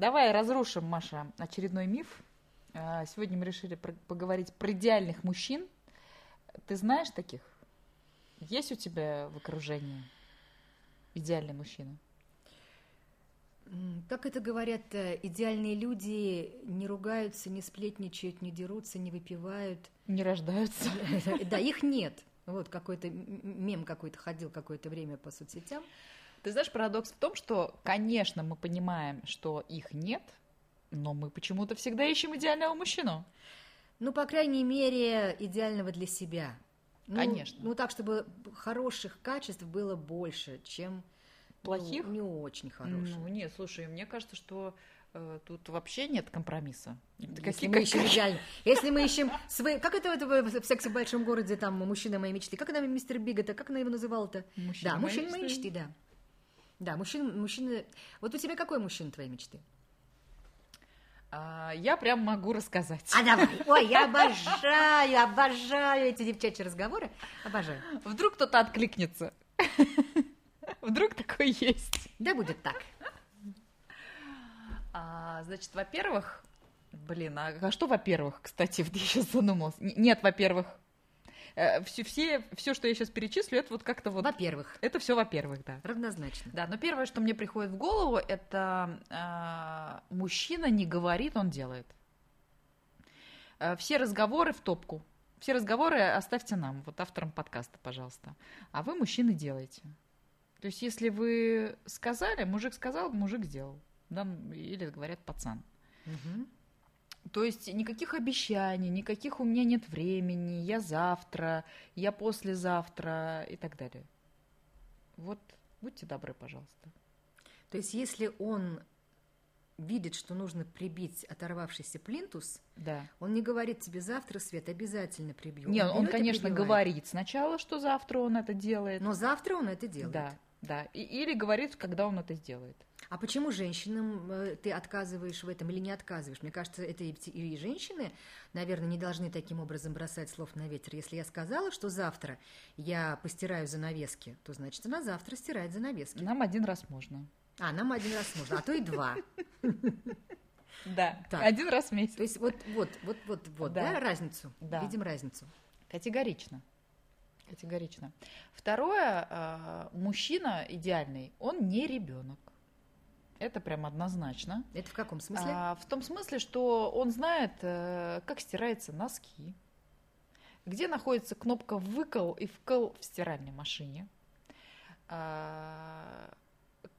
давай разрушим, Маша, очередной миф. А, Сегодня мы решили поговорить про идеальных мужчин. Ты знаешь таких? Есть у тебя в окружении идеальный мужчина? Как это говорят, э, идеальные люди не ругаются, не сплетничают, не дерутся, не выпивают. Не рождаются. Да, их нет. Вот какой-то мем какой-то ходил какое-то время по соцсетям. Ты знаешь, парадокс в том, что, конечно, мы понимаем, что их нет, но мы почему-то всегда ищем идеального мужчину. Ну, по крайней мере, идеального для себя. Ну, Конечно. Ну, так, чтобы хороших качеств было больше, чем ну, Плохих? не очень хороших. Ну, нет, слушай, мне кажется, что э, тут вообще нет компромисса. Если какие- мы ищем идеально. Если мы ищем свои... Как это, это в сексе в большом городе, там, мужчина моей мечты? Как это мистер Бигата? Как она его называла-то? Да, мужчина моей мечты, да. Да, мужчина, мужчина... Вот у тебя какой мужчина твоей мечты? А, я прям могу рассказать. А давай. Ой, я обожаю, обожаю эти девчачьи разговоры. Обожаю. Вдруг кто-то откликнется. Вдруг такой есть. Да будет так. А, значит, во-первых, блин, а, а что во-первых, кстати, я сейчас задумалась. Нет, во-первых, все, все, все, что я сейчас перечислю, это вот как-то вот... Во-первых, Это все во-первых, да. равнозначно. Да, но первое, что мне приходит в голову, это а, мужчина не говорит, он делает. Э, Все разговоры в топку. Все разговоры оставьте нам, вот авторам подкаста, пожалуйста. А вы, мужчины, делаете. То есть, если вы сказали, мужик сказал, мужик сделал. Да, или говорят пацан. Мгм. То есть никаких обещаний, никаких у меня нет времени, я завтра, я послезавтра и так далее. Вот, будьте добры, пожалуйста. То есть, если он видит, что нужно прибить оторвавшийся плинтус, Да. он не говорит тебе завтра, Свет, обязательно прибью. Не, он, и конечно, говорит сначала, что завтра он это делает. Но завтра он это делает. Да, да. И- или говорит, когда он это сделает. А почему женщинам э, ты отказываешь в этом или не отказываешь? Мне кажется, это и, и женщины, наверное, не должны таким образом бросать слов на ветер. Если я сказала, что завтра я постираю занавески, то значит она завтра стирает занавески. Нам один раз можно. А, нам один раз можно, а то и два. Да, Так. один раз в месяц. То есть вот, вот, вот, вот, вот, Да. да, разницу. Да. Видим разницу. Категорично. Категорично. Второе, а, мужчина идеальный, он не ребенок. Это прям однозначно. Это в каком смысле? А, в том смысле, что он знает, э, как стираются носки, где находится кнопка «выкол» и «вкл» в стиральной машине, А,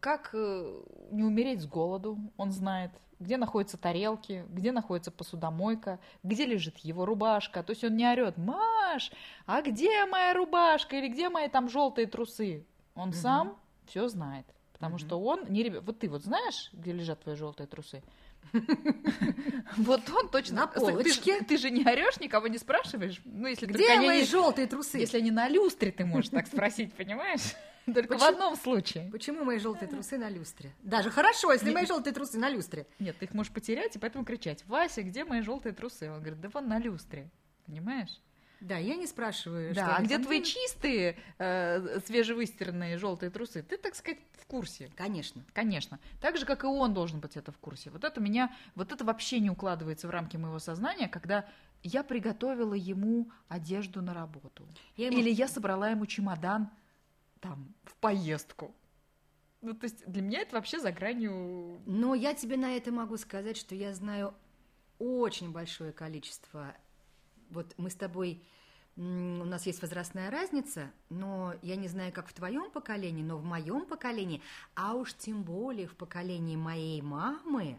как э, не умереть с голоду, он знает, где находятся тарелки, где находится посудомойка, где лежит его рубашка. То есть он не орет «Маш, а где моя рубашка?» или «Где мои там желтые трусы?» Он Мгм. сам все знает. Потому Мгм. что он не ребенок. Вот ты вот знаешь, где лежат твои желтые трусы? Вот он точно. На полочке. Ты же не орешь, никого не спрашиваешь. Ну, если Где мои желтые трусы? Если они на люстре, ты можешь так спросить, понимаешь? Только в Почему? одном случае. Почему мои желтые трусы на люстре? Даже хорошо, если мои желтые трусы на люстре. Нет, ты их можешь потерять и поэтому кричать. Вася, где мои желтые трусы? Он говорит, да вон на люстре. Понимаешь? Да, я не спрашиваю. Да, что а где там твои чистые, э, свежевыстиранные желтые трусы? Ты, так сказать, в курсе. Конечно. Конечно. Так же, как и он должен быть это в курсе. Вот это меня, вот это вообще не укладывается в рамки моего сознания, когда я приготовила ему одежду на работу. Я ему- Или я собрала ему чемодан там в поездку. Ну, то есть для меня это вообще за гранью... Но я тебе на это могу сказать, что я знаю очень большое количество. Вот мы с тобой, у нас есть возрастная разница, но я не знаю, как в твоем поколении, но в моем поколении, а уж тем более в поколении моей мамы,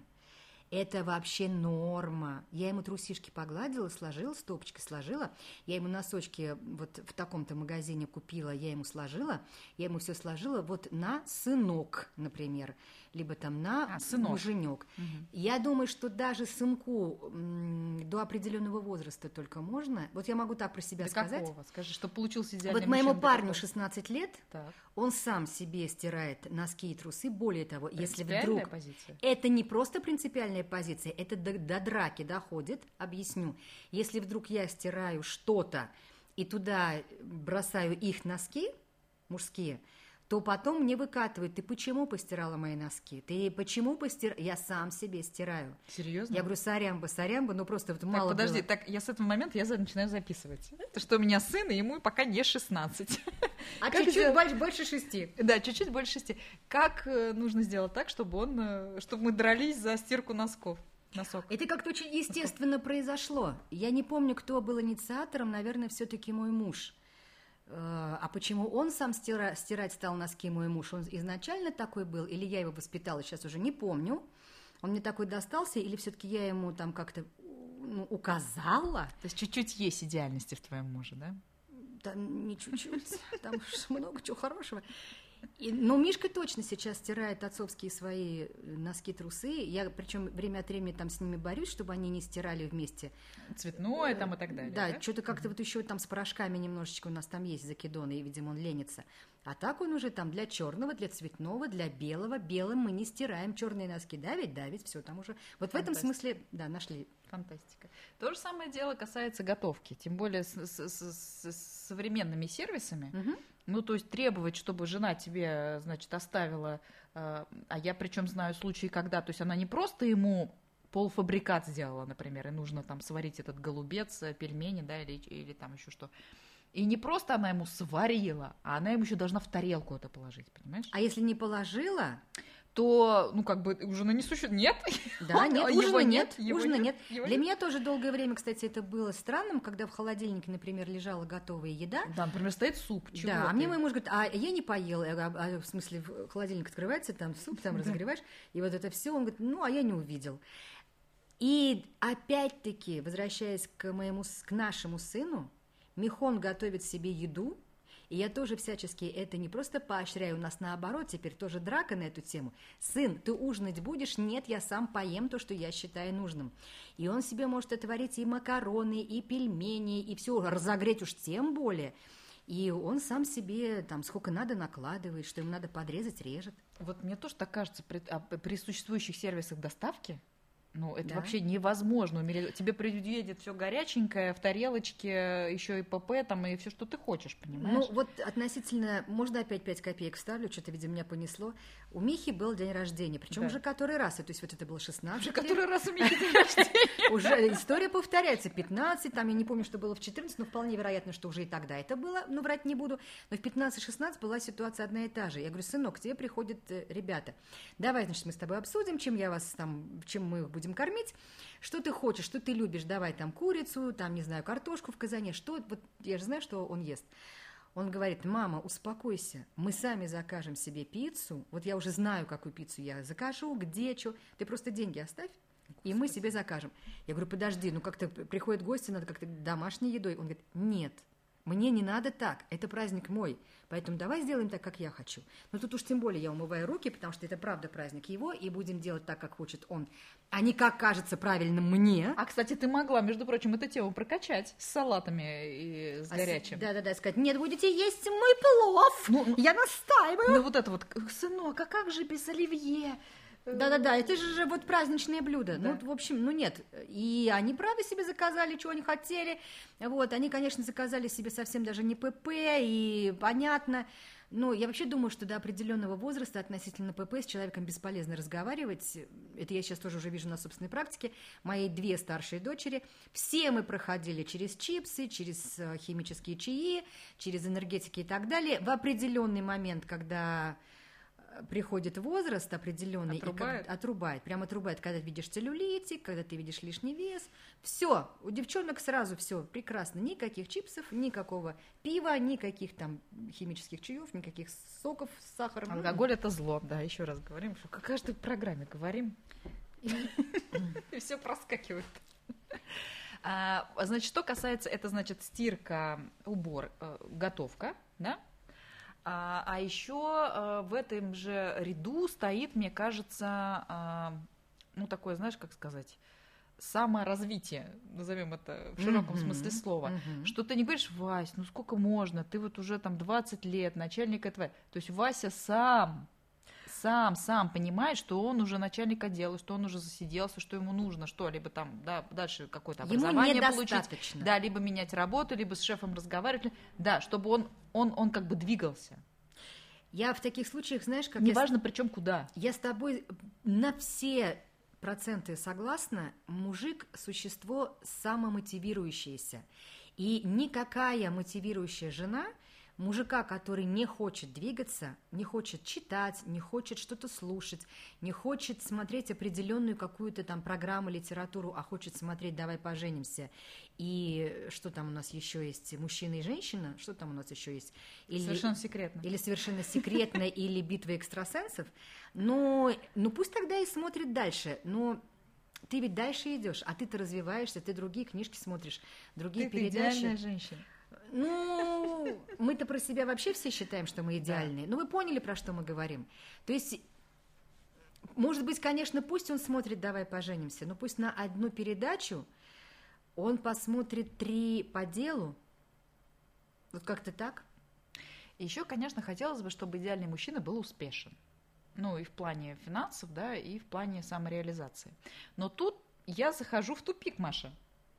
это вообще норма. Я ему трусишки погладила, сложила, стопочкой сложила. Я ему носочки вот в таком-то магазине купила, я ему сложила. Я ему все сложила вот на сынок, например, либо там на А, сынок. муженек. Я думаю, что даже сынку до определенного возраста только можно. Вот я могу так про себя До сказать. какого? Скажи, что получился идеальный Вот моему парню какого? 16 лет, Так. он сам себе стирает носки и трусы. Более того, если вдруг... позиция? Это не просто принципиальная позиция, это до, до драки доходит. Объясню. Если вдруг я стираю что-то и туда бросаю их носки мужские, то потом мне выкатывают, ты почему постирала мои носки? Ты почему постирала? Я сам себе стираю. Серьезно? Я говорю, сорямба, сорямба, ну просто вот так, мало подожди, было. так я с этого момента я начинаю записывать. Это что у меня сын, и ему пока не 16. А чуть-чуть сделать? больше, больше шести. Да, чуть-чуть больше шести. Как э, нужно сделать так, чтобы он, э, чтобы мы дрались за стирку носков? Носок. Это как-то очень естественно произошло. Я не помню, кто был инициатором, наверное, все-таки мой муж. А почему он сам стира- стирать стал носки, мой муж? Он изначально такой был, или я его воспитала, сейчас уже не помню. Он мне такой достался, или все-таки я ему там как-то ну, указала? То есть чуть-чуть есть идеальности в твоем муже, да? Да не чуть-чуть, там много чего хорошего. И, но Мишка точно сейчас стирает отцовские свои носки, трусы. Я причем время от времени там с ними борюсь, чтобы они не стирали вместе. Цветное там и так далее. Да, Да, что-то как-то вот еще там с порошками немножечко у нас там есть закидоны, и, видимо, он ленится. А так он уже там для черного, для цветного, для белого. Белым мы не стираем черные носки. Да, ведь, да, ведь все там уже. Вот в этом Фантастика. смысле, да, нашли. Фантастика. То же самое дело касается готовки, тем более с, с- с- с современными сервисами. Мгм. Ну, то есть требовать, чтобы жена тебе, значит, оставила, э, а я причем знаю случаи, когда, то есть она не просто ему полуфабрикат сделала, например, и нужно там сварить этот голубец, э, пельмени, да, или, или там еще что. И не просто она ему сварила, а она ему еще должна в тарелку это положить, понимаешь? А если не положила, То, ну, как бы ужина не существует. Нет. да, нет, ужина нет, нет, ужина нет, нет. Для меня тоже долгое время, кстати, это было странным, когда в холодильнике, например, лежала готовая еда. Да, например, стоит суп. Чего да, а ты? мне мой муж говорит, а я не поела, Я говорю, а, в смысле, холодильник открывается, там суп, там разогреваешь, и вот это все, он говорит, ну, а я не увидел. И опять-таки, возвращаясь к моему, к нашему сыну, Михон готовит себе еду, и я тоже всячески это не просто поощряю, у нас наоборот, теперь тоже драка на эту тему. Сын, ты ужинать будешь? Нет, я сам поем то, что я считаю нужным. И он себе может отварить и макароны, и пельмени, и все, разогреть уж тем более. И он сам себе там сколько надо накладывает, что ему надо подрезать, режет. Вот мне тоже так кажется, при, а, при существующих сервисах доставки, ну, это Да. вообще невозможно. Тебе приедет все горяченькое, в тарелочке, еще и ПП там, и все, что ты хочешь, понимаешь? Ну, вот относительно, можно опять 5 копеек вставлю, что-то, видимо, меня понесло. У Михи был день рождения, причем Да. уже который раз, то есть вот это было 16 Уже лет. который раз у меня день рождения. Уже история повторяется, 15, там я не помню, что было в 14, но вполне вероятно, что уже и тогда это было, но врать не буду. Но в 15-16 была ситуация одна и та же. Я говорю, сынок, к тебе приходят э, ребята. Давай, значит, мы с тобой обсудим, чем я вас там, чем мы их будем кормить. Что ты хочешь, что ты любишь, давай там курицу, там, не знаю, картошку в казане, что, вот я же знаю, что он ест. Он говорит, мама, успокойся, мы сами закажем себе пиццу, вот я уже знаю, какую пиццу я закажу, где, что, ты просто деньги оставь, и мы себе закажем. Я говорю, подожди, ну как-то приходят гости, надо как-то домашней едой. Он говорит, нет, мне не надо так, это праздник мой, поэтому давай сделаем так, как я хочу. Но тут уж тем более я умываю руки, потому что это правда праздник его, и будем делать так, как хочет он, а не как кажется правильно мне. А, кстати, ты могла, между прочим, эту тему прокачать с салатами и с А горячим. Да-да-да, сказать, нет, будете есть мой плов, Ну, я настаиваю. Ну, вот это вот, сынок, а как же без оливье? Да-да-да, это же вот праздничные блюда. Да. Ну, в общем, ну нет. И они, правда, себе заказали, чего они хотели. Вот, они, конечно, заказали себе совсем даже не ПП, и понятно. Но я вообще думаю, что до определенного возраста относительно ПП с человеком бесполезно разговаривать. Это я сейчас тоже уже вижу на собственной практике. Мои две старшие дочери, все мы проходили через чипсы, через э, химические чаи, через энергетики и так далее. В определенный момент, когда приходит возраст определенный, Отрубает? и как- отрубает, прям отрубает, когда ты видишь целлюлитик, когда ты видишь лишний вес, все, у девчонок сразу все прекрасно, никаких чипсов, никакого пива, никаких там химических чаев, никаких соков с сахаром. Ну, Алкоголь это зло, да, еще раз говорим, что как каждой программе говорим, и все проскакивает. А, Значит, что касается, это значит стирка, убор, э, готовка, да? А, а еще э, в этом же ряду стоит, мне кажется, а, ну такое, знаешь, как сказать, саморазвитие, назовем это в широком Мгм, смысле слова. мгм. Что ты не говоришь, Вась, ну сколько можно, ты вот уже там 20 лет, начальник этого. То есть Вася сам, сам, сам понимает, что он уже начальник отдела, что он уже засиделся, что ему нужно, что, либо там, да, дальше какое-то Ему образование получить. недостаточно. Да, либо менять работу, либо с шефом разговаривать. Да, чтобы он, он, он как бы двигался. Я в таких случаях, знаешь, как... Неважно, я... причем куда. Я с тобой на все проценты согласна. Мужик – существо самомотивирующееся. И никакая мотивирующая жена – мужика, который не хочет двигаться, не хочет читать, не хочет что-то слушать, не хочет смотреть определенную какую-то там программу, литературу, а хочет смотреть «Давай поженимся». И что там у нас еще есть? Мужчина и женщина? Что там у нас еще есть? Или, совершенно секретно. Или совершенно секретно, или битва экстрасенсов. Но, ну пусть тогда и смотрит дальше. Но ты ведь дальше идешь, а ты-то развиваешься, ты другие книжки смотришь, другие ты передачи. Ты идеальная женщина. Ну, мы-то про себя вообще все считаем, что мы идеальные. Да. Ну, вы поняли, про что мы говорим. То есть, может быть, конечно, пусть он смотрит «Давай поженимся», но пусть на одну передачу он посмотрит три по делу. Вот как-то так. Еще, конечно, хотелось бы, чтобы идеальный мужчина был успешен. Ну, и в плане финансов, да, и в плане самореализации. Но тут я захожу в тупик, Маша.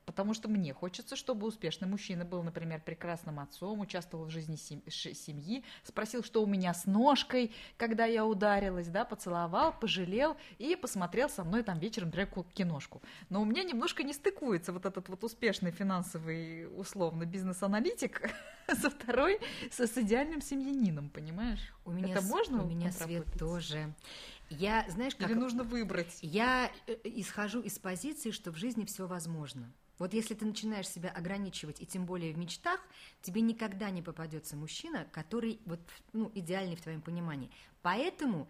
Потому что мне хочется, чтобы успешный мужчина был, например, прекрасным отцом, участвовал в жизни семьи, спросил, что у меня с ножкой, когда я ударилась, да, поцеловал, пожалел и посмотрел со мной там вечером, например, киношку. Но у меня немножко не стыкуется вот этот вот успешный финансовый, условно, бизнес-аналитик со второй, со, с идеальным семьянином, понимаешь? У меня, Это можно у меня свет тоже. Я, знаешь, как... Или нужно выбрать? Я э, исхожу из позиции, что в жизни все возможно. Вот если ты начинаешь себя ограничивать, и тем более в мечтах, тебе никогда не попадется мужчина, который вот, ну, идеальный в твоем понимании. Поэтому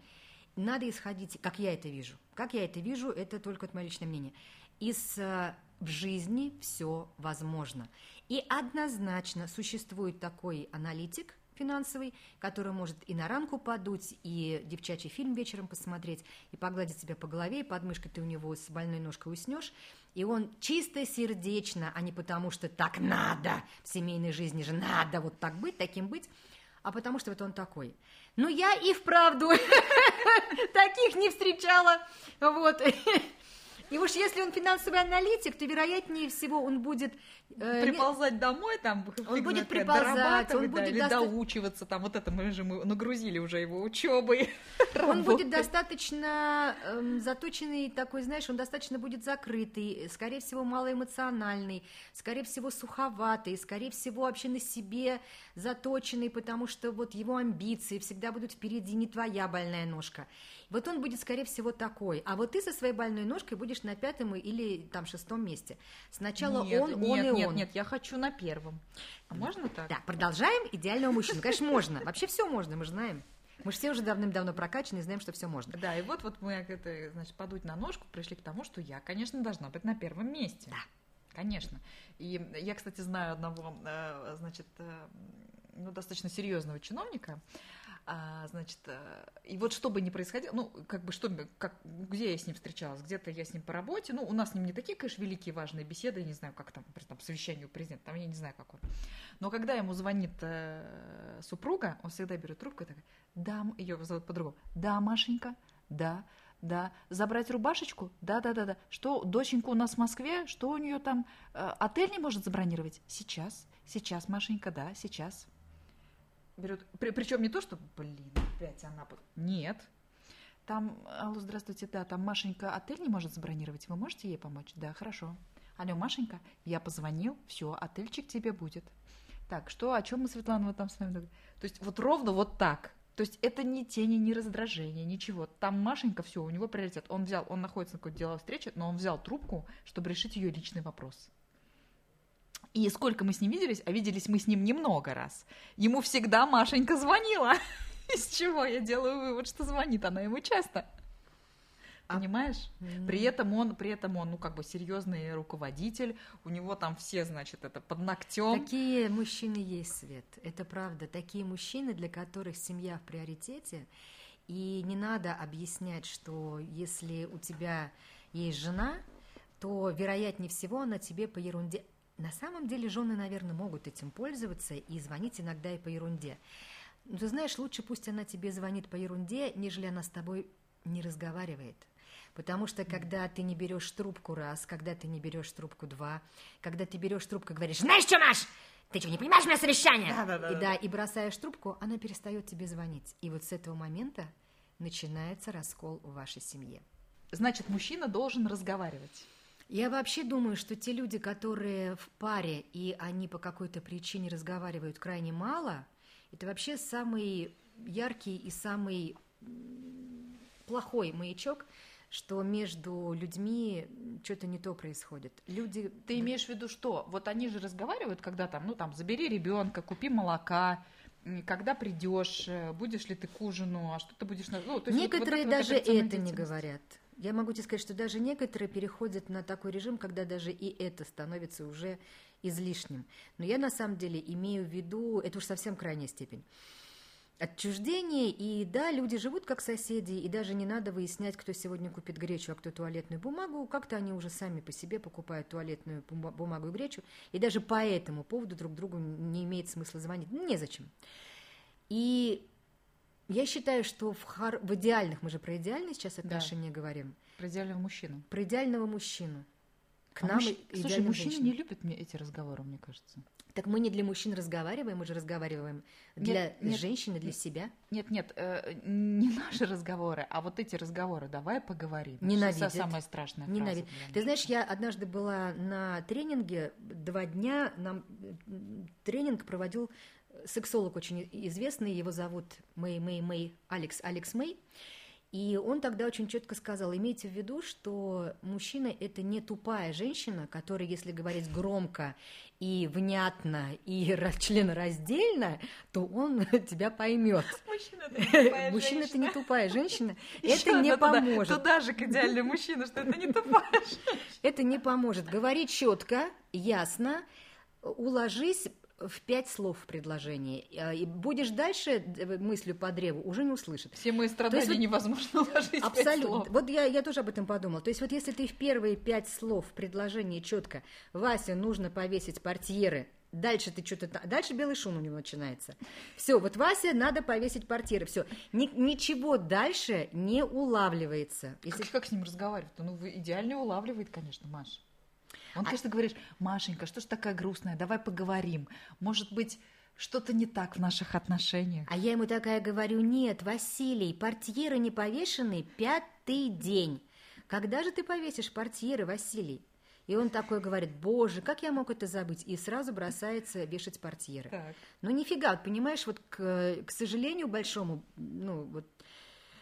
надо исходить, как я это вижу. Как я это вижу, это только мое личное мнение. Из э, в жизни все возможно. И однозначно существует такой аналитик, финансовый, который может и на ранку подуть, и девчачий фильм вечером посмотреть, и погладить себя по голове, и под мышкой ты у него с больной ножкой уснешь, и он чисто сердечно, а не потому, что так надо, в семейной жизни же надо вот так быть, таким быть, а потому что вот он такой. Ну, я и вправду таких не встречала, вот. И уж если он финансовый аналитик, то вероятнее всего он будет приползать домой, там он будет приползать, он да, будет или доста... доучиваться, там вот это мы же мы нагрузили уже его учебой. Он будет достаточно э, заточенный такой, знаешь, он достаточно будет закрытый, скорее всего малоэмоциональный, скорее всего суховатый, скорее всего вообще на себе заточенный, потому что вот его амбиции всегда будут впереди, не твоя больная ножка. Вот он будет, скорее всего, такой. А вот ты со своей больной ножкой будешь на пятом или там шестом месте. Сначала нет, он, нет, он и он. Нет, нет, я хочу на первом. А можно так? Да, продолжаем. Идеального мужчину. Конечно, можно. Вообще все можно, мы же знаем. Мы же все уже давным-давно прокачаны и знаем, что все можно. Да, и вот, вот мы, это, значит, подуть на ножку пришли к тому, что я, конечно, должна быть на первом месте. Да. Конечно. И я, кстати, знаю одного, э, значит, э, ну, достаточно серьезного чиновника, а, значит, э, и вот что бы ни происходило, ну, как бы, что, как, где я с ним встречалась, где-то я с ним по работе, ну, у нас с ним не такие, конечно, великие важные беседы, я не знаю, как там, при там совещании у президента, там я не знаю, как он. Но когда ему звонит э, супруга, он всегда берет трубку и такая, да, ее зовут по-другому, да, Машенька, да, да, забрать рубашечку, да, да, да, да. Что, доченька у нас в Москве, что у нее там, э, отель не может забронировать? Сейчас, сейчас, Машенька, да, сейчас берет, при, причем не то, что, блин, опять она, нет, там, алло, здравствуйте, да, там Машенька отель не может забронировать, вы можете ей помочь? Да, хорошо. Алло, Машенька, я позвонил, все, отельчик тебе будет. Так, что, о чем мы, Светлана, вот там с вами? То есть вот ровно вот так. То есть это ни тени, ни раздражения, ничего. Там Машенька, все, у него приоритет. Он взял, он находится на какой-то деловой встрече, но он взял трубку, чтобы решить ее личный вопрос. И сколько мы с ним виделись, а виделись мы с ним немного раз. Ему всегда Машенька звонила. Из чего я делаю вывод, что звонит она ему часто. А Понимаешь? Mm-hmm. При этом он, при этом он, ну, как бы серьезный руководитель, у него там все, значит, это под ногтем. Такие мужчины есть, Свет. Это правда. Такие мужчины, для которых семья в приоритете. И не надо объяснять, что если у тебя есть жена, то вероятнее всего она тебе по ерунде на самом деле жены, наверное, могут этим пользоваться и звонить иногда и по ерунде. Но ты знаешь, лучше пусть она тебе звонит по ерунде, нежели она с тобой не разговаривает. Потому что когда ты не берешь трубку раз, когда ты не берешь трубку два, когда ты берешь трубку и говоришь, знаешь что, Маш, ты что, не понимаешь мое совещание? Да, да, да, и, да, и бросаешь трубку, она перестает тебе звонить. И вот с этого момента начинается раскол в вашей семье. Значит, мужчина должен разговаривать. Я вообще думаю, что те люди, которые в паре, и они по какой-то причине разговаривают крайне мало, это вообще самый яркий и самый плохой маячок, что между людьми что-то не то происходит. Люди... Ты имеешь в виду что? Вот они же разговаривают, когда там, ну там, забери ребенка, купи молока, когда придешь, э, будешь ли ты к ужину, а что ты будешь... Ну, то есть вот- вот Некоторые эта вот даже это не говорят. Я могу тебе сказать, что даже некоторые переходят на такой режим, когда даже и это становится уже излишним. Но я на самом деле имею в виду, это уж совсем крайняя степень. Отчуждение, и да, люди живут как соседи, и даже не надо выяснять, кто сегодня купит гречу, а кто туалетную бумагу. Как-то они уже сами по себе покупают туалетную бума- бумагу и гречу, и даже по этому поводу друг другу не имеет смысла звонить. Незачем. И я считаю, что в, хор- в идеальных, мы же про идеальные сейчас отношения говорим, Про идеального мужчину. про идеального мужчину. К А нам мужч- и- Слушай, мужчины женщинам. не любят мне эти разговоры, мне кажется. Так мы не для мужчин разговариваем, мы же разговариваем для Нет, нет, женщин и для себя. Нет, нет, э, не наши разговоры, а вот эти разговоры. Давай поговорим. Это Ненавидят. самая страшная фраза Ты знаешь, я однажды была на тренинге, два дня нам тренинг проводил сексолог очень известный, его зовут Мэй Мэй Мэй, Алекс, Алекс Мэй. И он тогда очень четко сказал, имейте в виду, что мужчина – это не тупая женщина, которая, если говорить громко и внятно и ра- членораздельно, то он тебя поймет. Мужчина это не тупая Мужчина – это не женщина. тупая женщина, Ещё это не поможет. Туда же к идеальный мужчина, что это не тупая женщина. Это не поможет. Говори четко, ясно, уложись в пять слов в предложении. Э, И будешь дальше мыслью по древу, уже не услышит. Все мои страдания есть невозможно уложить Абсолютно. слов. Вот я, я тоже об этом подумала. То есть вот если ты в первые пять слов в предложении четко «Вася, нужно повесить портьеры», Дальше ты что-то... Дальше белый шум у него начинается. Все, вот Вася, надо повесить портьеры. Все. ничего дальше не улавливается. Если Как, как с ним разговаривать-то? Ну, идеально улавливает, конечно, Маша. А Он, конечно, говоришь, Машенька, что ж такая грустная, давай поговорим. Может быть, что-то не так в наших отношениях. А я ему такая говорю, нет, Василий, портьеры не повешены пятый день. Когда же ты повесишь портьеры, Василий? И он такой говорит, боже, как я мог это забыть? И сразу бросается вешать портьеры. Так. Ну нифига, вот понимаешь, вот к, к сожалению большому, ну вот,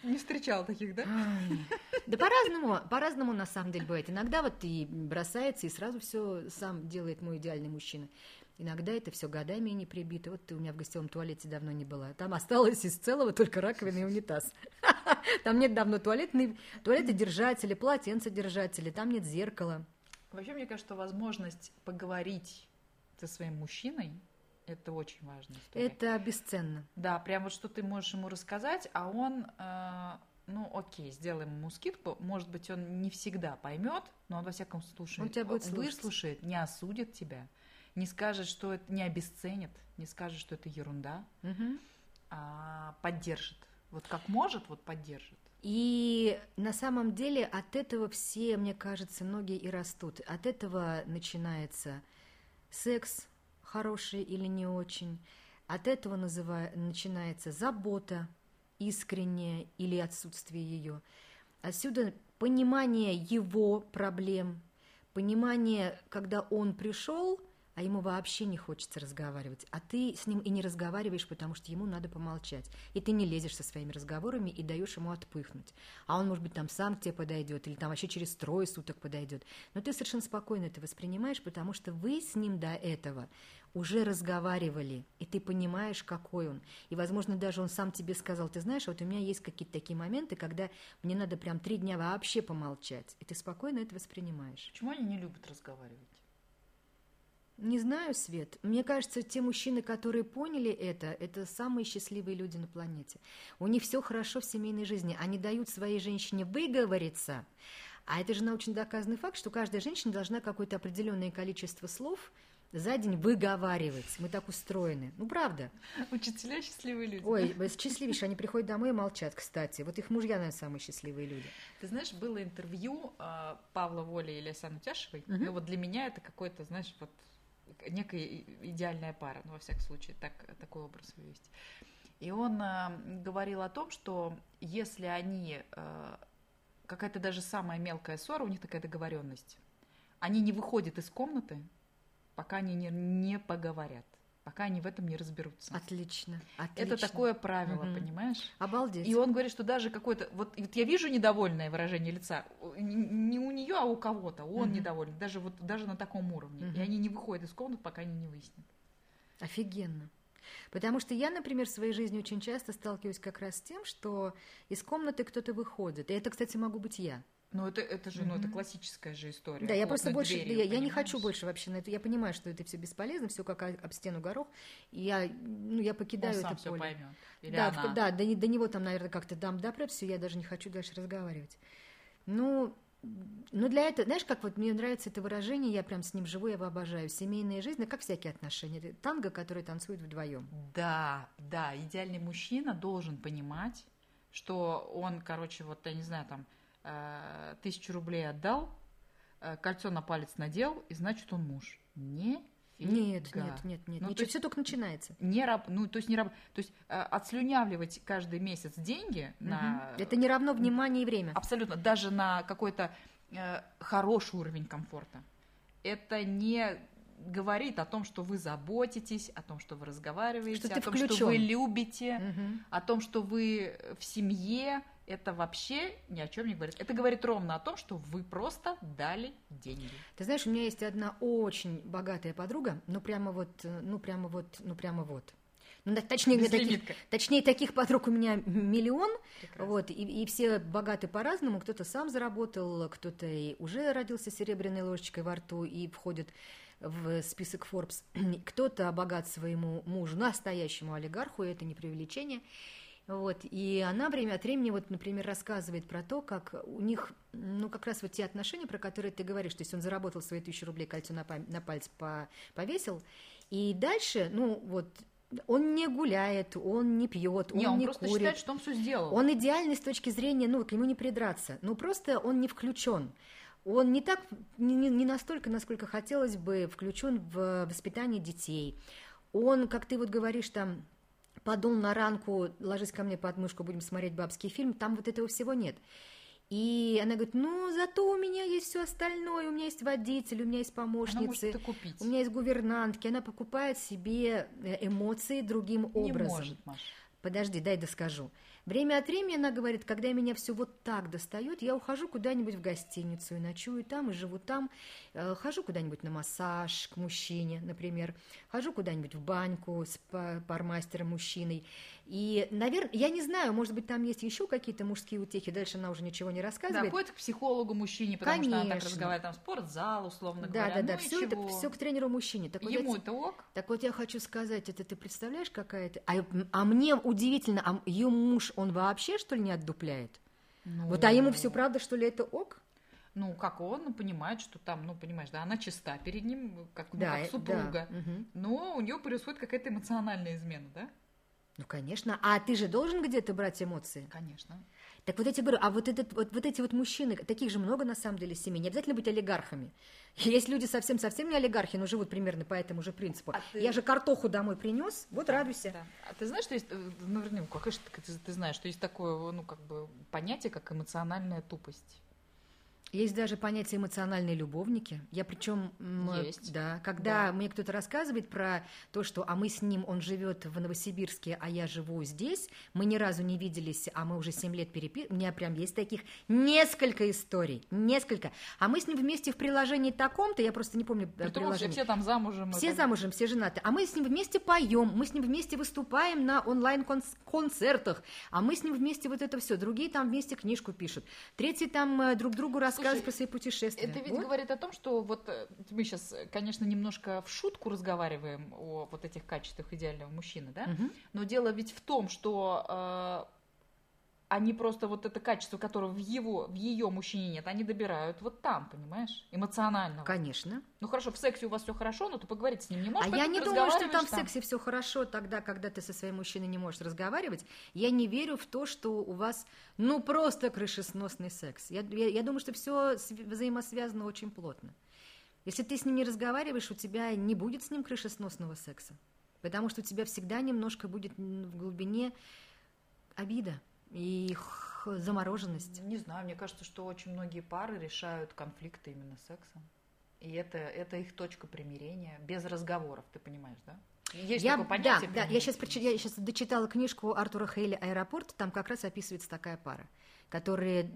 Не встречал таких, да? ай, да по-разному, по-разному на самом деле бывает. Иногда вот и бросается, и сразу все сам делает мой идеальный мужчина. Иногда это все годами не прибито. Вот ты у меня в гостевом туалете давно не была. Там осталось из целого только раковина и унитаз. Там нет давно туалетный, туалетодержатели, полотенцедержатели, там нет зеркала. Вообще, мне кажется, что возможность поговорить со своим мужчиной – это очень важная история. Это бесценно. Да, прям вот что ты можешь ему рассказать, а он, э, ну окей, сделаем ему скидку, может быть, он не всегда поймет, но он во всяком случае Он тебя будет слушать. выслушает, не осудит тебя, не скажет, что это не обесценит, не скажет, что это ерунда, Мгм. а поддержит. Вот как может, вот поддержит. И на самом деле от этого все, мне кажется, многие и растут. От этого начинается секс, хороший или не очень. От этого называ- начинается забота, искренняя или отсутствие ее. Отсюда понимание его проблем, понимание, когда он пришел, а ему вообще не хочется разговаривать, а ты с ним и не разговариваешь, потому что ему надо помолчать. И ты не лезешь со своими разговорами и даешь ему отпыхнуть. А он, может быть, там сам к тебе подойдет, или там вообще через трое суток подойдет. Но ты совершенно спокойно это воспринимаешь, потому что вы с ним до этого уже разговаривали, и ты понимаешь, какой он. И, возможно, даже он сам тебе сказал, ты знаешь, вот у меня есть какие-то такие моменты, когда мне надо прям три дня вообще помолчать. И ты спокойно это воспринимаешь. Почему они не любят разговаривать? Не знаю, Свет. Мне кажется, те мужчины, которые поняли это, это самые счастливые люди на планете. У них все хорошо в семейной жизни. Они дают своей женщине выговориться. А это же научно доказанный факт, что каждая женщина должна какое-то определенное количество слов за день выговаривать. Мы так устроены. Ну, правда. Учителя счастливые люди. Ой, счастливейшие, они приходят домой и молчат, кстати. Вот их мужья, наверное, самые счастливые люди. Ты знаешь, было интервью э, Павла Воли или Асаны Тяшевой. Мгм. Ну вот для меня это какой-то, знаешь, вот некая идеальная пара, ну, во всяком случае, так, такой образ вывести. И он э, говорил о том, что если они, э, какая-то даже самая мелкая ссора, у них такая договоренность, они не выходят из комнаты, пока они не, не поговорят пока они в этом не разберутся. Отлично. отлично. Это такое правило, угу. понимаешь? Обалдеть. И он говорит, что даже какое-то... Вот, вот я вижу недовольное выражение лица. Не у нее, а у кого-то. Он угу. недоволен. Даже, вот, даже на таком уровне. Угу. И они не выходят из комнаты, пока они не выяснят. Офигенно. Потому что я, например, в своей жизни очень часто сталкиваюсь как раз с тем, что из комнаты кто-то выходит. И это, кстати, могу быть я. Ну, это, это же, mm-hmm. ну, это классическая же история. Да, я просто больше, дверью, я, я не хочу больше вообще на это. Я понимаю, что это все бесполезно, все как об стену горох. И я, ну, я покидаю Он сам это все поле. поймет. Или да, она. да, до, до него там, наверное, как-то дам допрет, все, я даже не хочу дальше разговаривать. Ну, ну, для этого, знаешь, как вот мне нравится это выражение, я прям с ним живу, я его обожаю. Семейная жизнь, как всякие отношения. Это танго, который танцует вдвоем. Да, да, идеальный мужчина должен понимать, что он, короче, вот, я не знаю, там, Э, тысячу рублей отдал, э, кольцо на палец надел, и значит он муж. Не нет, нет, нет, нет. Ну, Ничего, все только начинается. Не раб, ну, то есть не раб, то есть э, отслюнявливать каждый месяц деньги угу. на... Это не равно внимание и время. Абсолютно, даже на какой-то э, хороший уровень комфорта. Это не говорит о том, что вы заботитесь, о том, что вы разговариваете, что о том, включен. что вы любите, угу. о том, что вы в семье, это вообще ни о чем не говорит. Это говорит ровно о том, что вы просто дали деньги. Ты знаешь, у меня есть одна очень богатая подруга, ну прямо вот, ну прямо вот, ну прямо вот. Ну, точнее, таких, точнее, таких подруг у меня миллион, Прекрасно. вот, и, и все богаты по-разному. Кто-то сам заработал, кто-то и уже родился серебряной ложечкой во рту и входит в список Forbes. Кто-то богат своему мужу, настоящему олигарху, и это не преувеличение. Вот, и она время от времени, вот, например, рассказывает про то, как у них, ну, как раз вот те отношения, про которые ты говоришь, то есть он заработал свои тысячу рублей, кольцо на, на палец по, повесил, и дальше, ну, вот, он не гуляет, он не пьет, он не, он не просто курит. считает, что он все сделал. Он идеальный с точки зрения, ну, к нему не придраться. Ну, просто он не включен. Он не так, не, не настолько, насколько хотелось бы, включен в воспитание детей. Он, как ты вот говоришь, там подул на ранку, ложись ко мне под мышку, будем смотреть бабский фильм, там вот этого всего нет. И она говорит, ну, зато у меня есть все остальное, у меня есть водитель, у меня есть помощницы, она может это купить. у меня есть гувернантки, она покупает себе э, эмоции другим образом. Не может, Маша. Подожди, дай доскажу. Время от времени она говорит, когда меня все вот так достает, я ухожу куда-нибудь в гостиницу и ночую там, и живу там, э, хожу куда-нибудь на массаж к мужчине, например, хожу куда-нибудь в баньку с пармастером мужчиной, и, наверное, я не знаю, может быть, там есть еще какие-то мужские утехи, дальше она уже ничего не рассказывает. Да, ходит к психологу мужчине, потому Конечно. что она так разговаривает, там, спортзал, условно да, говоря. Да, да, да, все это все к тренеру мужчине. Так Ему вот это ок? Так вот я хочу сказать, это ты представляешь, какая-то... А, а мне удивительно, а ее муж, он вообще, что ли, не отдупляет? Ну... Вот, а ему все правда, что ли, это ок? ну, как он понимает, что там, ну, понимаешь, да, она чиста перед ним, как, ну, да, как супруга, да. но у нее происходит какая-то эмоциональная измена, да? Ну, конечно. А ты же должен где-то брать эмоции? Конечно. Так вот тебе говорю, а вот, этот, вот, вот эти вот мужчины, таких же много на самом деле семей, не обязательно быть олигархами. Есть люди совсем-совсем не олигархи, но живут примерно по этому же принципу. А ты... Я же картоху домой принес, вот радуйся. Да. А ты знаешь, что есть, э, наверняка, конечно, ты, ты знаешь, что есть такое, ну, как бы понятие, как эмоциональная тупость. Есть даже понятие эмоциональные любовники. Я причем, Есть. да, когда да. мне кто-то рассказывает про то, что, а мы с ним, он живет в Новосибирске, а я живу здесь, мы ни разу не виделись, а мы уже 7 лет перепи... У меня прям есть таких несколько историй, несколько. А мы с ним вместе в приложении таком-то, я просто не помню При приложение. Все, там замужем. Все замужем, все женаты. А мы с ним вместе поем, мы с ним вместе выступаем на онлайн-концертах, а мы с ним вместе вот это все. Другие там вместе книжку пишут. Третьи там э, друг другу рассказывают рассказывать про свои путешествия. Это ведь вот. говорит о том, что вот э, мы сейчас, конечно, немножко в шутку разговариваем о вот этих качествах идеального мужчины, да? Угу. Но дело ведь в том, что э, они просто вот это качество, которое в его, в ее мужчине нет, они добирают вот там, понимаешь, эмоционально. Конечно. Ну хорошо, в сексе у вас все хорошо, но ты поговорить с ним не можешь. А я не думаю, что там в сексе все хорошо тогда, когда ты со своим мужчиной не можешь разговаривать. Я не верю в то, что у вас, ну просто крышесносный секс. Я, я, я думаю, что все взаимосвязано очень плотно. Если ты с ним не разговариваешь, у тебя не будет с ним крышесносного секса. Потому что у тебя всегда немножко будет в глубине обида и замороженность. Не знаю, мне кажется, что очень многие пары решают конфликты именно сексом. И это, это их точка примирения, без разговоров, ты понимаешь, да? Есть я, такое понятие? Да, да, я сейчас, я сейчас дочитала книжку Артура Хейли «Аэропорт», там как раз описывается такая пара которые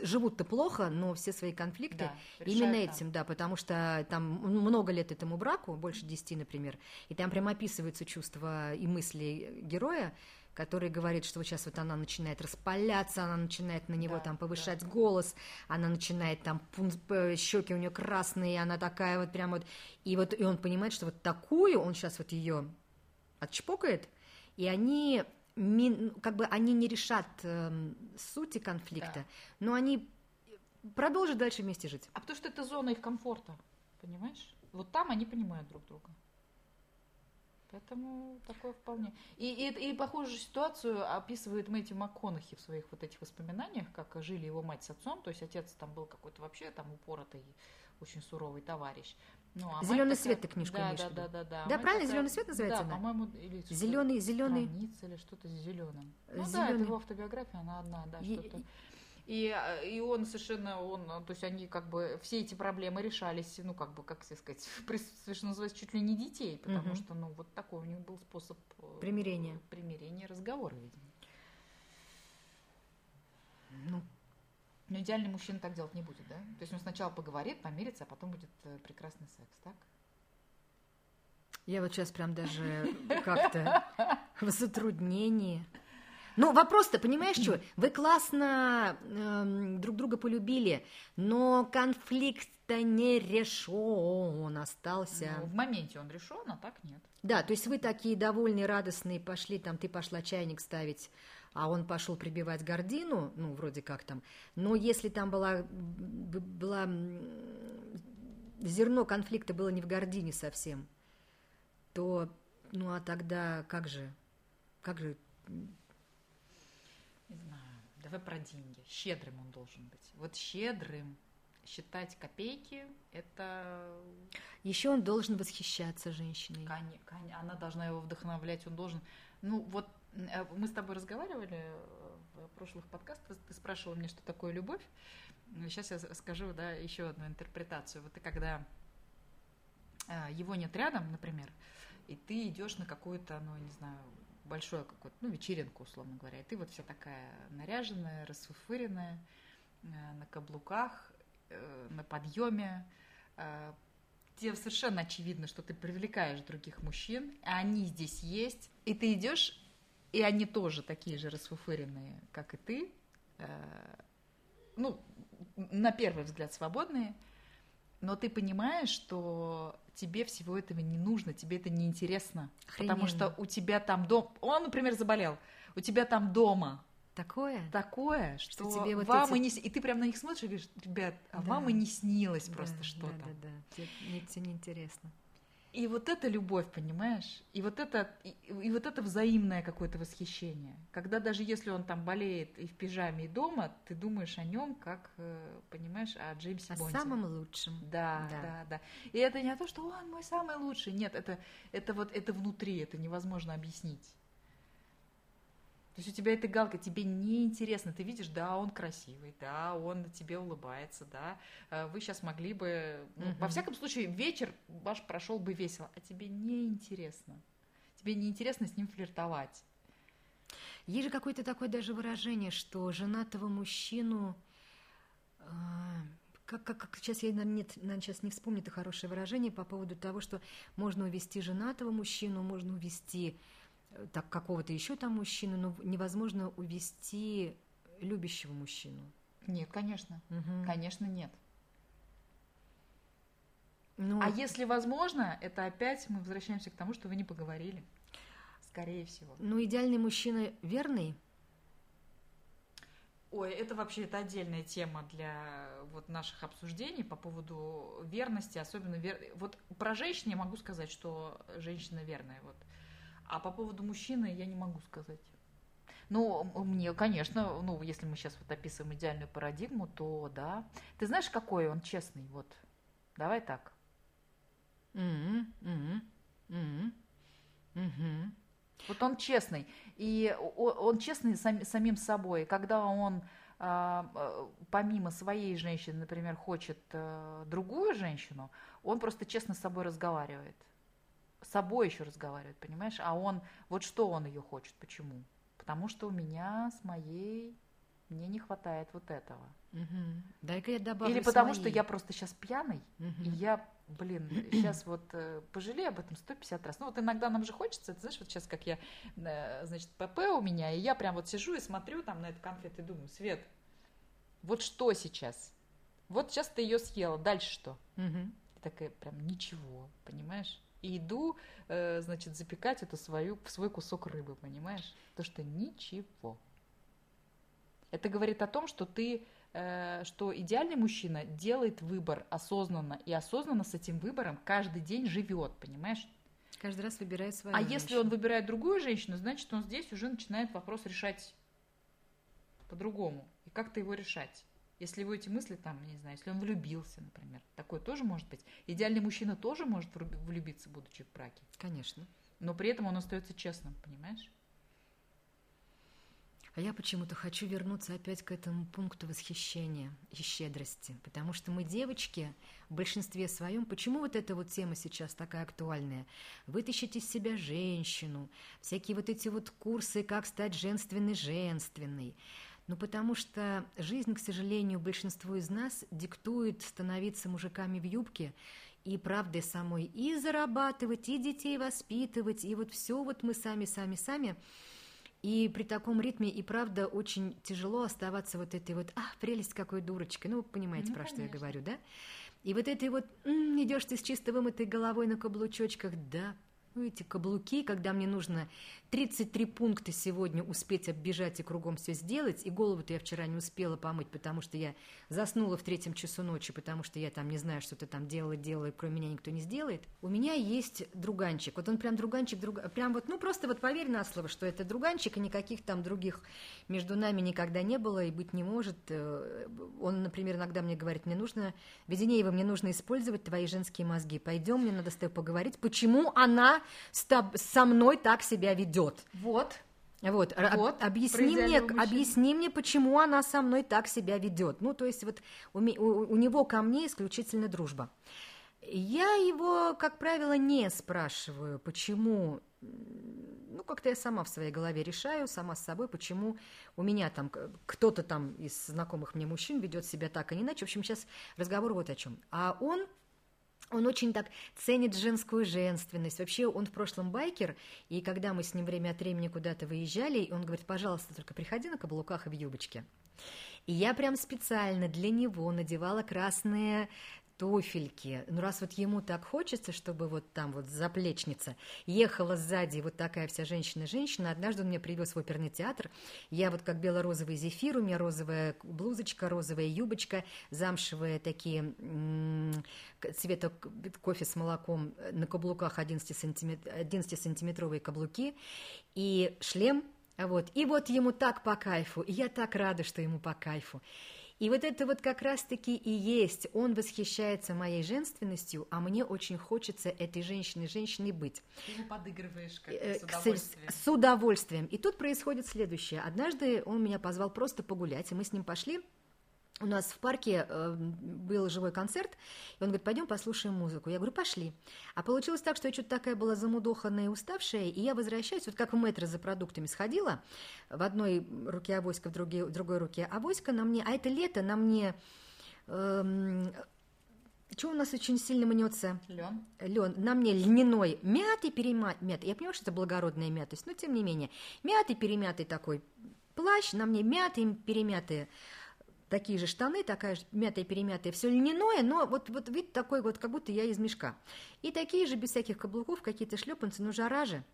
живут-то плохо, но все свои конфликты да, именно этим, да, потому что там много лет этому браку, больше десяти, например, и там прям описываются чувства и мысли героя, который говорит, что вот сейчас вот она начинает распаляться, она начинает на него да, там повышать да. голос, она начинает там щеки у нее красные, она такая вот прям вот, и вот и он понимает, что вот такую он сейчас вот ее отчпокает, и они как бы они не решат э, сути конфликта, да. но они продолжат дальше вместе жить. А потому что это зона их комфорта, понимаешь? Вот там они понимают друг друга. Поэтому такое вполне. И, и, и похожую ситуацию описывает Мэтью МакКонахи в своих вот этих воспоминаниях, как жили его мать с отцом. То есть отец там был какой-то вообще там упоротый, очень суровый товарищ. Ну, а Зеленый такая... свет ты книжку да, да, да, да, да. Да, правильно, такая... зеленый свет называется? Да, по-моему, или зеленый, зеленый. Или что-то с зеленым. Ну зеленый. да, это его автобиография, она одна, да, что-то. И, и он совершенно, он, то есть они как бы, все эти проблемы решались, ну, как бы, как сказать, присутствие, что называется, чуть ли не детей, потому угу. что, ну, вот такой у них был способ... Э, примирения. Примирения, разговора, видимо. Ну, но идеальный мужчина так делать не будет, да? То есть он сначала поговорит, помирится, а потом будет э, прекрасный секс, так? Я вот сейчас прям даже как-то в затруднении. Ну, вопрос-то, понимаешь, что? Вы классно э, друг друга полюбили, но конфликт-то не решен остался. Ну, в моменте он решен, а так нет. Да, то есть вы такие довольные, радостные, пошли там, ты пошла чайник ставить а он пошел прибивать гордину, ну, вроде как там, но если там была, была зерно конфликта было не в гордине совсем, то, ну, а тогда как же, как же... Не знаю, давай про деньги. Щедрым он должен быть. Вот щедрым, считать копейки, это... Еще он должен восхищаться женщиной. Конечно, она должна его вдохновлять, он должен... Ну, вот Э, мы с тобой разговаривали в прошлых подкастах, ты спрашивала мне, что такое любовь. Сейчас я скажу, да, еще одну интерпретацию. Вот ты когда э, его нет рядом, например, и ты идешь на какую-то, ну, не знаю, большую какую-то, ну, вечеринку, условно говоря, и ты вот вся такая наряженная, расфуфыренная, э, на каблуках, на подъеме, тебе совершенно очевидно, что ты привлекаешь других мужчин, а они здесь есть, и ты идешь и они тоже такие же расфуфыренные, как и ты, э, ну, на первый взгляд свободные, но ты понимаешь, что тебе всего этого не нужно, тебе это не интересно, потому что у тебя там дом, он, например, заболел, у тебя там дома Такое? Такое, что, что тебе вот вам эти... и не... И ты прям на них смотришь и говоришь, ребят, а да. вам и не снилось просто да, что-то. Да, да, да. Мне это не интересно. И вот это любовь, понимаешь? И вот это, и, и вот это взаимное какое-то восхищение. Когда даже если он там болеет и в пижаме, и дома, ты думаешь о нем как, э, понимаешь, о Джеймсе о Бонде. О самом лучшем. Да, да, да, да. И это не то, что он мой самый лучший. Нет, это, это вот это внутри, это невозможно объяснить. То есть у тебя эта галка, тебе неинтересно. Ты видишь, да, он красивый, да, он тебе улыбается, да. Э, вы сейчас могли бы... Ну, угу. Во всяком случае, вечер ваш прошел бы весело, а тебе неинтересно. Тебе неинтересно с ним флиртовать. Есть же какое-то такое даже выражение, что женатого мужчину... Э, как, как, как сейчас я нет, сейчас не вспомню это хорошее выражение по поводу того, что можно увести женатого мужчину, можно увести так какого-то еще там мужчину, но невозможно увести любящего мужчину. Нет, конечно, угу. конечно нет. Ну, а если возможно, это опять мы возвращаемся к тому, что вы не поговорили, скорее всего. Ну, идеальный мужчина верный. Ой, это вообще это отдельная тема для вот наших обсуждений по поводу верности, особенно вер... вот про женщин я могу сказать, что женщина верная, вот а по поводу мужчины я не могу сказать. Ну, мне, конечно, ну, если мы сейчас вот описываем идеальную парадигму, то да. Ты знаешь, какой он честный? Вот, давай так. Мгм, мгм, мгм, мгм. Вот он честный. И он честный сам- самим собой. Когда он а, э, помимо своей женщины, например, хочет э, другую женщину, он просто честно с собой разговаривает. С собой еще разговаривает, понимаешь? А он, вот что он ее хочет, почему? Потому что у меня с моей, мне не хватает вот этого. Мгм. Дай-ка я добавлю Или потому свои. что я просто сейчас пьяный, Мгм. и я, блин, сейчас вот э, пожалею об этом 150 раз. Ну вот иногда нам же хочется, ты знаешь, вот сейчас как я, э, значит, ПП у меня, и я прям вот сижу и смотрю там на эту конфету и думаю, Свет, вот что сейчас? Вот сейчас ты ее съела, дальше что? И такая прям ничего, понимаешь? И иду, э, значит, запекать эту свою, свой кусок рыбы, понимаешь? То, что ничего. Это говорит о том, что ты, э, что идеальный мужчина делает выбор осознанно, и осознанно с этим выбором каждый день живет, понимаешь? Каждый раз выбирает свою А если женщину. он выбирает другую женщину, значит, он здесь уже начинает вопрос решать по-другому. И как-то его решать. Если его эти мысли там, не знаю, если он влюбился, например, такое тоже может быть. Идеальный мужчина тоже может влюбиться, будучи в браке. Конечно. Но при этом он остается честным, понимаешь? А я почему-то хочу вернуться опять к этому пункту восхищения и щедрости, потому что мы, девочки, в большинстве своем, почему вот эта вот тема сейчас такая актуальная? Вытащить из себя женщину, всякие вот эти вот курсы, как стать женственной-женственной. Ну, потому что жизнь, к сожалению, большинству из нас диктует становиться мужиками в юбке и правдой самой и зарабатывать, и детей воспитывать, и вот все вот мы сами-сами-сами. И при таком ритме и правда очень тяжело оставаться вот этой вот, а, прелесть какой дурочкой. Ну, вы понимаете, Ну, про что я конечно. говорю, да? И вот этой вот, «М, идешь ты с чисто вымытой головой на каблучочках, да, эти каблуки, когда мне нужно 33 пункта сегодня успеть оббежать и кругом все сделать, и голову-то я вчера не успела помыть, потому что я заснула в третьем часу ночи, потому что я там не знаю, что ты там делала, делала, и кроме меня никто не сделает. У меня есть друганчик, вот он прям друганчик, друг... прям вот, ну просто вот поверь на слово, что это друганчик, и никаких там других между нами никогда не было и быть не может. Э, Он, например, иногда мне говорит, мне нужно, Веденеева, мне нужно использовать твои женские мозги, пойдем, мне надо с тобой поговорить, почему она с тоб- со мной так себя ведет. Вот. Вот, Вот, объясни мне, объясни мне, почему она со мной так себя ведет. Ну, то есть вот у, у- у него ко мне исключительно дружба. Я его, как правило, не спрашиваю, почему. Ну, как-то я сама в своей голове решаю, сама с собой, почему у меня там кто-то там из знакомых мне мужчин ведет себя так, а не иначе. В общем, сейчас разговор вот о чем. А он он очень так ценит женскую женственность. Вообще он в прошлом байкер, и когда мы с ним время от времени куда-то выезжали, он говорит, пожалуйста, только приходи на каблуках и в юбочке. И я прям специально для него надевала красные туфельки. Ну, раз вот ему так хочется, чтобы вот там вот заплечница ехала сзади вот такая вся женщина-женщина. Однажды он меня привез в оперный театр. Я вот как бело-розовый зефир, у меня розовая блузочка, розовая юбочка, замшевые такие цвета кофе с молоком э, на каблуках 11-сантиметровые каблуки и шлем вот. И вот ему так по кайфу, и я так рада, что ему по кайфу. И вот это вот как раз-таки и есть. Он восхищается моей женственностью, а мне очень хочется этой женщиной, женщиной быть. Ты ему подыгрываешь как Э, с к- с- удовольствием. с удовольствием. И тут происходит следующее. Однажды он меня позвал просто погулять, и мы с ним пошли. У нас в парке э, был живой концерт, и он говорит, пойдем послушаем музыку. Я говорю, пошли. А получилось так, что я что-то такая была замудоханная и уставшая, и я возвращаюсь, вот как в метро за продуктами сходила, в одной руке авоська, в другой, в другой руке авоська на мне, а это лето на мне... эм, что у нас очень сильно мнется? Лен. Лен, на мне льняной мятый перемятый. Я понимаю, что это благородная мятость, но тем не менее. Мятый перемятый такой плащ, на мне мятый перемятые такие же штаны, такая же мятая перемятая, все льняное, но вот, вот вид такой вот, как будто я из мешка. И такие же, без всяких каблуков, какие-то шлепанцы, ну жара же.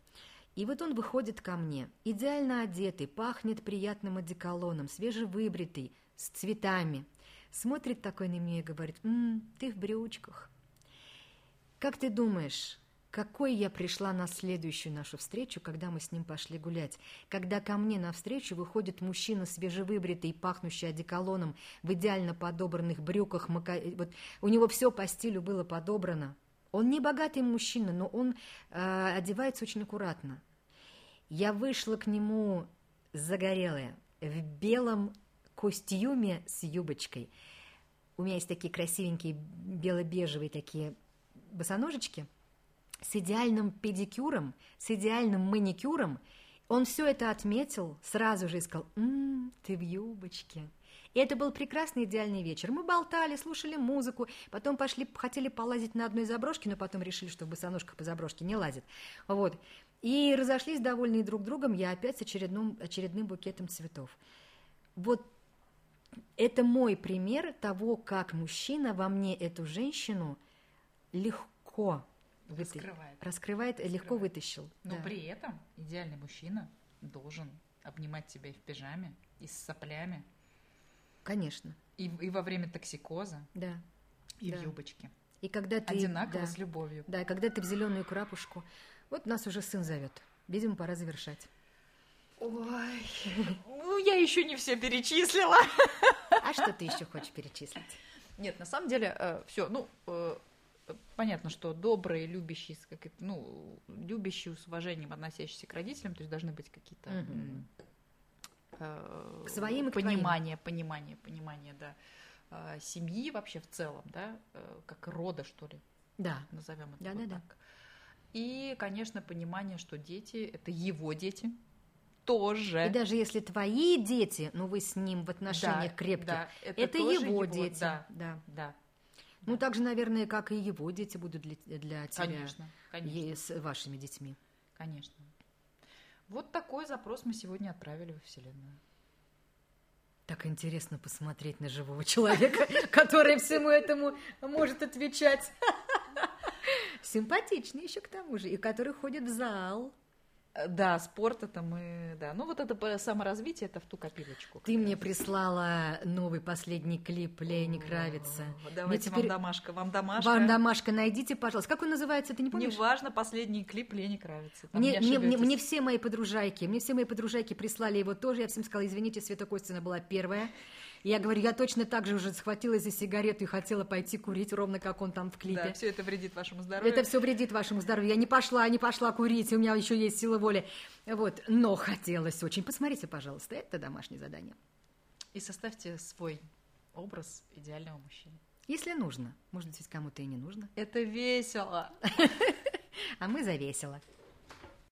И вот он выходит ко мне, идеально одетый, пахнет приятным одеколоном, свежевыбритый, с цветами. Смотрит такой на меня и говорит, «М, ты в брючках. Как ты думаешь, какой я пришла на следующую нашу встречу, когда мы с ним пошли гулять? Когда ко мне навстречу выходит мужчина свежевыбритый, пахнущий одеколоном, в идеально подобранных брюках, мака- вот у него все по стилю было подобрано. Он не богатый мужчина, но он э, одевается очень аккуратно. Я вышла к нему загорелая, в белом костюме с юбочкой. У меня есть такие красивенькие бело-бежевые такие босоножечки с идеальным педикюром, с идеальным маникюром. Он все это отметил, сразу же и сказал, «М, ты в юбочке». И это был прекрасный идеальный вечер. Мы болтали, слушали музыку, потом пошли, хотели полазить на одной заброшке, но потом решили, что босоножка по заброшке не лазит. Вот. И разошлись довольные друг другом, я опять с очередным, очередным букетом цветов. Вот это мой пример того, как мужчина во мне эту женщину легко выты- Раскрывает. раскрывает, легко Раскрывает. вытащил. Но да. при этом идеальный мужчина должен обнимать тебя и в пижаме, и с соплями, Конечно, и, и во время токсикоза, да. и Да. в юбочке. И когда ты... Одинаково да, с любовью. да, и когда ты в зеленую крапушку. Вот нас уже сын зовет. Видимо, пора завершать. Ой, ну я еще не все перечислила. А что ты еще хочешь перечислить? Нет, на самом деле, все, ну, э, понятно, что добрые, любящие, как это, ну, любящие с уважением относящиеся к родителям, то есть должны быть какие-то м, э, К своим понимание, понимание, понимание, да, э, семьи вообще в целом, да, э, как рода, что ли, Да, назовем это вот Да-да-да. так. И, конечно, понимание, что дети это его дети тоже. И даже если твои дети, ну вы с ним в отношениях Да, крепких, да, это, тоже его, дети. Да, да. да, Ну так же, наверное, как и его дети будут для, для тебя конечно, конечно. с вашими детьми. Конечно. Вот такой запрос мы сегодня отправили во Вселенную. Так интересно посмотреть на живого человека, который всему этому может отвечать. Симпатичный еще к тому же, и который ходит в зал. Да, спорт это мы, да. Ну вот это саморазвитие, это в ту копилочку. Ты мне прислала новый последний клип Лени Кравица. О, Давайте теперь- вам домашка, вам домашка. Вам, домашка, найдите, пожалуйста. Как он называется, ты не помнишь? Неважно, последний клип Лени Кравица. Там Мне, не мне, мне, мне все мои подружайки, мне все мои подружайки прислали его тоже. Я всем сказала, извините, Света Костина была первая. Я говорю, я точно так же уже схватилась за сигарету и хотела пойти курить, ровно как он там в клипе. Да, все это вредит вашему здоровью. Это все вредит вашему здоровью. Я не пошла, не пошла курить, у меня еще есть сила воли. Вот, но хотелось очень. Посмотрите, пожалуйста, это домашнее задание. И составьте свой образ идеального мужчины. Если нужно. Может быть, кому-то и не нужно. Это весело. А мы завесело.